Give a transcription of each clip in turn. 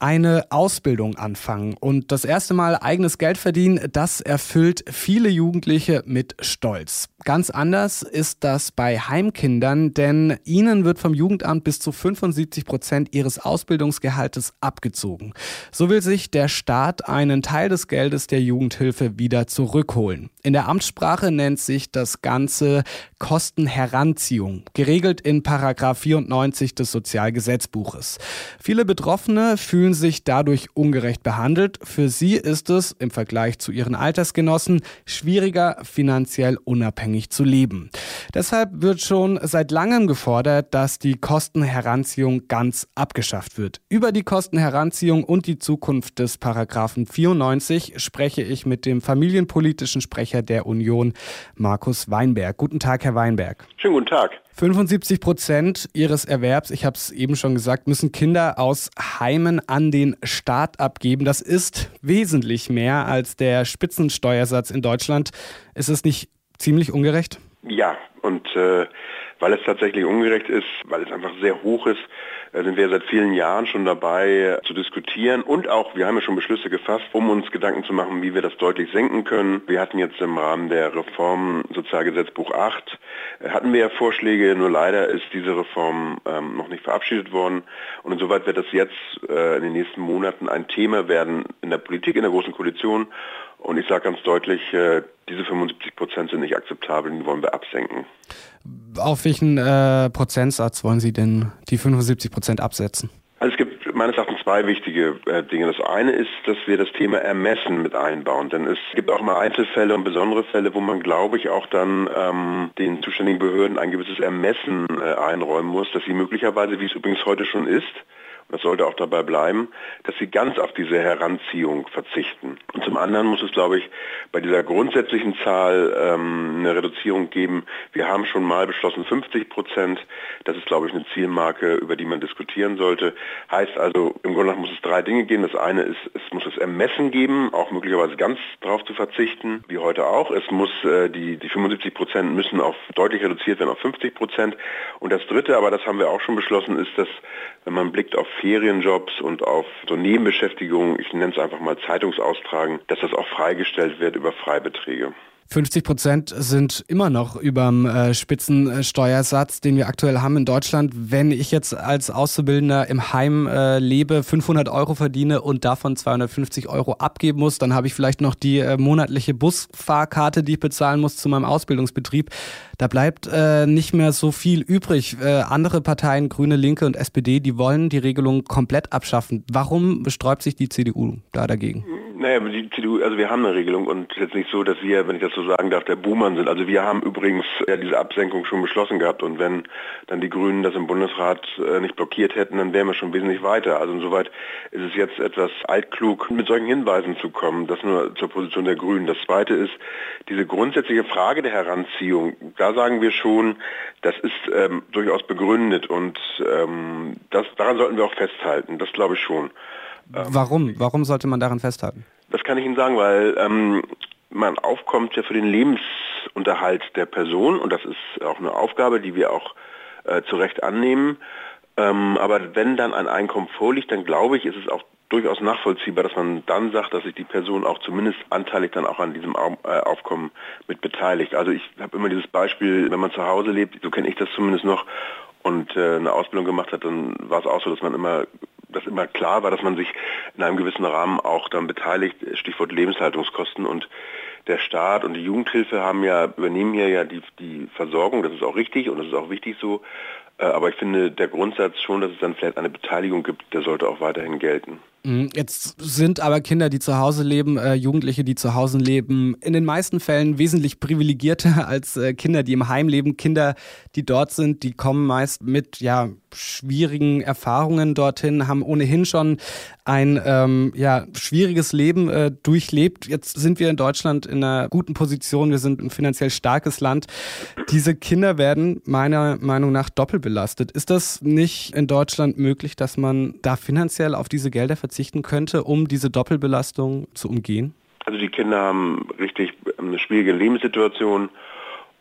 eine Ausbildung anfangen und das erste Mal eigenes Geld verdienen, das erfüllt viele Jugendliche mit Stolz. Ganz anders ist das bei Heimkindern, denn ihnen wird vom Jugendamt bis zu 75 Prozent ihres Ausbildungsgehaltes abgezogen. So will sich der Staat einen Teil des Geldes der Jugendhilfe wieder zurückholen. In der Amtssprache nennt sich das Ganze Kostenheranziehung, geregelt in Paragraph 94 des Sozialgesetzbuches. Viele Betroffene fühlen sich dadurch ungerecht behandelt. Für sie ist es im Vergleich zu ihren Altersgenossen schwieriger, finanziell unabhängig zu leben. Deshalb wird schon seit langem gefordert, dass die Kostenheranziehung ganz abgeschafft wird. Über die Kostenheranziehung und die Zukunft des Paragraphen 94 spreche ich mit dem familienpolitischen Sprecher der Union, Markus Weinberg. Guten Tag, Herr Weinberg. Schönen guten Tag. 75 Prozent ihres Erwerbs, ich habe es eben schon gesagt, müssen Kinder aus Heimen an den Staat abgeben. Das ist wesentlich mehr als der Spitzensteuersatz in Deutschland. Ist es nicht ziemlich ungerecht? Ja, und äh, weil es tatsächlich ungerecht ist, weil es einfach sehr hoch ist, äh, sind wir seit vielen Jahren schon dabei äh, zu diskutieren und auch, wir haben ja schon Beschlüsse gefasst, um uns Gedanken zu machen, wie wir das deutlich senken können. Wir hatten jetzt im Rahmen der Reform Sozialgesetzbuch 8, äh, hatten wir ja Vorschläge, nur leider ist diese Reform ähm, noch nicht verabschiedet worden und insoweit wird das jetzt äh, in den nächsten Monaten ein Thema werden in der Politik, in der Großen Koalition und ich sage ganz deutlich, äh, diese 75 Prozent sind nicht akzeptabel, die wollen wir absenken. Auf welchen äh, Prozentsatz wollen Sie denn die 75 Prozent absetzen? Also es gibt meines Erachtens zwei wichtige äh, Dinge. Das eine ist, dass wir das Thema Ermessen mit einbauen. Denn es gibt auch mal Einzelfälle und besondere Fälle, wo man, glaube ich, auch dann ähm, den zuständigen Behörden ein gewisses Ermessen äh, einräumen muss, dass sie möglicherweise, wie es übrigens heute schon ist, das sollte auch dabei bleiben, dass sie ganz auf diese Heranziehung verzichten. Und zum anderen muss es, glaube ich, bei dieser grundsätzlichen Zahl ähm, eine Reduzierung geben. Wir haben schon mal beschlossen 50 Prozent. Das ist, glaube ich, eine Zielmarke, über die man diskutieren sollte. Heißt also, im Grunde muss es drei Dinge geben. Das eine ist, es muss das Ermessen geben, auch möglicherweise ganz darauf zu verzichten, wie heute auch. Es muss äh, die, die 75 Prozent müssen auf deutlich reduziert werden auf 50 Prozent. Und das dritte, aber das haben wir auch schon beschlossen, ist, dass wenn man blickt auf Ferienjobs und auf so Nebenbeschäftigungen, ich nenne es einfach mal Zeitungsaustragen, dass das auch freigestellt wird über Freibeträge. 50 Prozent sind immer noch überm äh, Spitzensteuersatz, den wir aktuell haben in Deutschland. Wenn ich jetzt als Auszubildender im Heim äh, lebe, 500 Euro verdiene und davon 250 Euro abgeben muss, dann habe ich vielleicht noch die äh, monatliche Busfahrkarte, die ich bezahlen muss zu meinem Ausbildungsbetrieb. Da bleibt äh, nicht mehr so viel übrig. Äh, andere Parteien, Grüne, Linke und SPD, die wollen die Regelung komplett abschaffen. Warum besträubt sich die CDU da dagegen? Naja, die CDU, also wir haben eine Regelung und es ist jetzt nicht so, dass wir, wenn ich das so sagen darf, der Buhmann sind. Also wir haben übrigens ja, diese Absenkung schon beschlossen gehabt und wenn dann die Grünen das im Bundesrat äh, nicht blockiert hätten, dann wären wir schon wesentlich weiter. Also insoweit ist es jetzt etwas altklug, mit solchen Hinweisen zu kommen. Das nur zur Position der Grünen. Das Zweite ist diese grundsätzliche Frage der Heranziehung. Da sagen wir schon, das ist ähm, durchaus begründet und ähm, das, daran sollten wir auch festhalten. Das glaube ich schon. Ähm, Warum? Warum sollte man daran festhalten? Das kann ich Ihnen sagen, weil ähm, man aufkommt ja für den Lebensunterhalt der Person und das ist auch eine Aufgabe, die wir auch äh, zu Recht annehmen. Ähm, aber wenn dann ein Einkommen vorliegt, dann glaube ich, ist es auch durchaus nachvollziehbar, dass man dann sagt, dass sich die Person auch zumindest anteilig dann auch an diesem äh, Aufkommen mit beteiligt. Also ich habe immer dieses Beispiel, wenn man zu Hause lebt, so kenne ich das zumindest noch, und äh, eine Ausbildung gemacht hat, dann war es auch so, dass man immer dass immer klar war, dass man sich in einem gewissen Rahmen auch dann beteiligt, Stichwort Lebenshaltungskosten und der Staat und die Jugendhilfe haben ja, übernehmen hier ja die, die Versorgung, das ist auch richtig und das ist auch wichtig so, aber ich finde der Grundsatz schon, dass es dann vielleicht eine Beteiligung gibt, der sollte auch weiterhin gelten. Mhm, jetzt sind aber Kinder, die zu Hause leben, äh, Jugendliche, die zu Hause leben, in den meisten Fällen wesentlich privilegierter als äh, Kinder, die im Heim leben. Kinder, die dort sind, die kommen meist mit ja schwierigen Erfahrungen dorthin, haben ohnehin schon ein ähm, ja schwieriges Leben äh, durchlebt. Jetzt sind wir in Deutschland in einer guten Position. Wir sind ein finanziell starkes Land. Diese Kinder werden meiner Meinung nach doppelt belastet. Ist das nicht in Deutschland möglich, dass man da finanziell auf diese Gelder verzichten könnte, um diese Doppelbelastung zu umgehen? Also die Kinder haben richtig eine schwierige Lebenssituation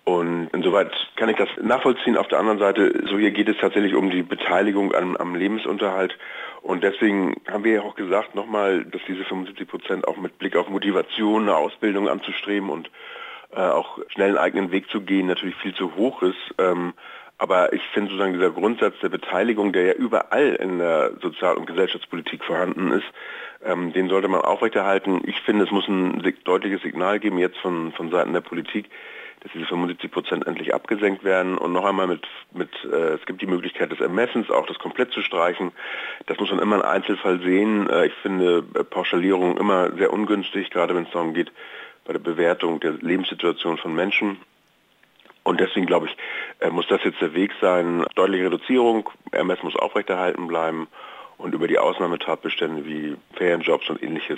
Und insoweit kann ich das nachvollziehen. Auf der anderen Seite, so hier geht es tatsächlich um die Beteiligung am, am Lebensunterhalt. Und deswegen haben wir ja auch gesagt nochmal, dass diese 75 Prozent auch mit Blick auf Motivation, eine Ausbildung anzustreben und äh, auch schnell einen eigenen Weg zu gehen, natürlich viel zu hoch ist. Ähm, aber ich finde sozusagen dieser Grundsatz der Beteiligung, der ja überall in der Sozial- und Gesellschaftspolitik vorhanden ist, ähm, den sollte man aufrechterhalten. Ich finde, es muss ein deutliches Signal geben jetzt von, von Seiten der Politik, dass diese 75 Prozent endlich abgesenkt werden und noch einmal mit, mit äh, es gibt die Möglichkeit des Ermessens, auch das komplett zu streichen. Das muss man immer im Einzelfall sehen. Äh, ich finde äh, Pauschalierung immer sehr ungünstig, gerade wenn es darum geht, bei der Bewertung der Lebenssituation von Menschen. Und deswegen glaube ich, äh, muss das jetzt der Weg sein. Deutliche Reduzierung, Ermessen muss aufrechterhalten bleiben und über die Ausnahmetatbestände wie Ferienjobs und ähnliches,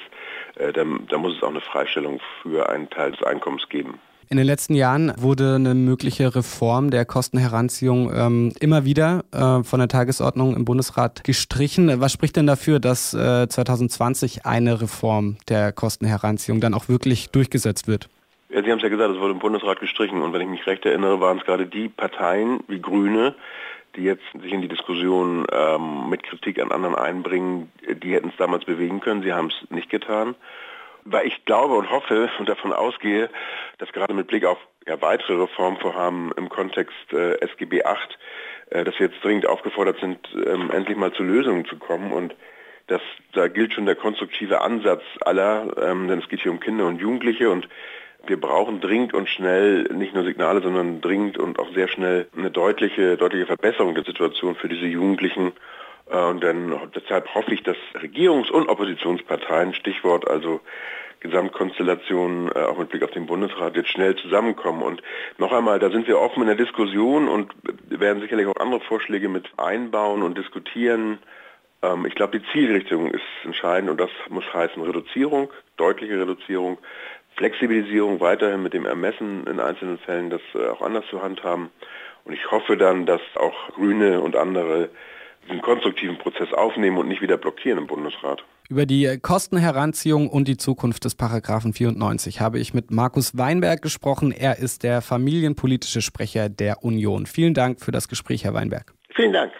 äh, da, da muss es auch eine Freistellung für einen Teil des Einkommens geben. In den letzten Jahren wurde eine mögliche Reform der Kostenheranziehung ähm, immer wieder äh, von der Tagesordnung im Bundesrat gestrichen. Was spricht denn dafür, dass äh, 2020 eine Reform der Kostenheranziehung dann auch wirklich durchgesetzt wird? Ja, Sie haben es ja gesagt, es wurde im Bundesrat gestrichen. Und wenn ich mich recht erinnere, waren es gerade die Parteien wie Grüne, die jetzt sich in die Diskussion ähm, mit Kritik an anderen einbringen, die hätten es damals bewegen können. Sie haben es nicht getan. Weil ich glaube und hoffe und davon ausgehe, dass gerade mit Blick auf ja, weitere Reformvorhaben im Kontext äh, SGB 8, äh, dass wir jetzt dringend aufgefordert sind, ähm, endlich mal zu Lösungen zu kommen. Und das, da gilt schon der konstruktive Ansatz aller, ähm, denn es geht hier um Kinder und Jugendliche. Und wir brauchen dringend und schnell nicht nur Signale, sondern dringend und auch sehr schnell eine deutliche, deutliche Verbesserung der Situation für diese Jugendlichen äh, und dann, deshalb hoffe ich, dass Regierungs- und Oppositionsparteien, Stichwort also Gesamtkonstellation, äh, auch mit Blick auf den Bundesrat, jetzt schnell zusammenkommen. Und noch einmal, da sind wir offen in der Diskussion und werden sicherlich auch andere Vorschläge mit einbauen und diskutieren. Ähm, ich glaube, die Zielrichtung ist entscheidend und das muss heißen Reduzierung, deutliche Reduzierung, Flexibilisierung weiterhin mit dem Ermessen in einzelnen Fällen, das äh, auch anders zu handhaben. Und ich hoffe dann, dass auch Grüne und andere diesen konstruktiven Prozess aufnehmen und nicht wieder blockieren im Bundesrat. Über die Kostenheranziehung und die Zukunft des Paragraphen 94 habe ich mit Markus Weinberg gesprochen. Er ist der familienpolitische Sprecher der Union. Vielen Dank für das Gespräch, Herr Weinberg. Vielen Dank.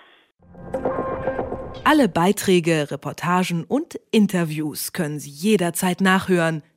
Alle Beiträge, Reportagen und Interviews können Sie jederzeit nachhören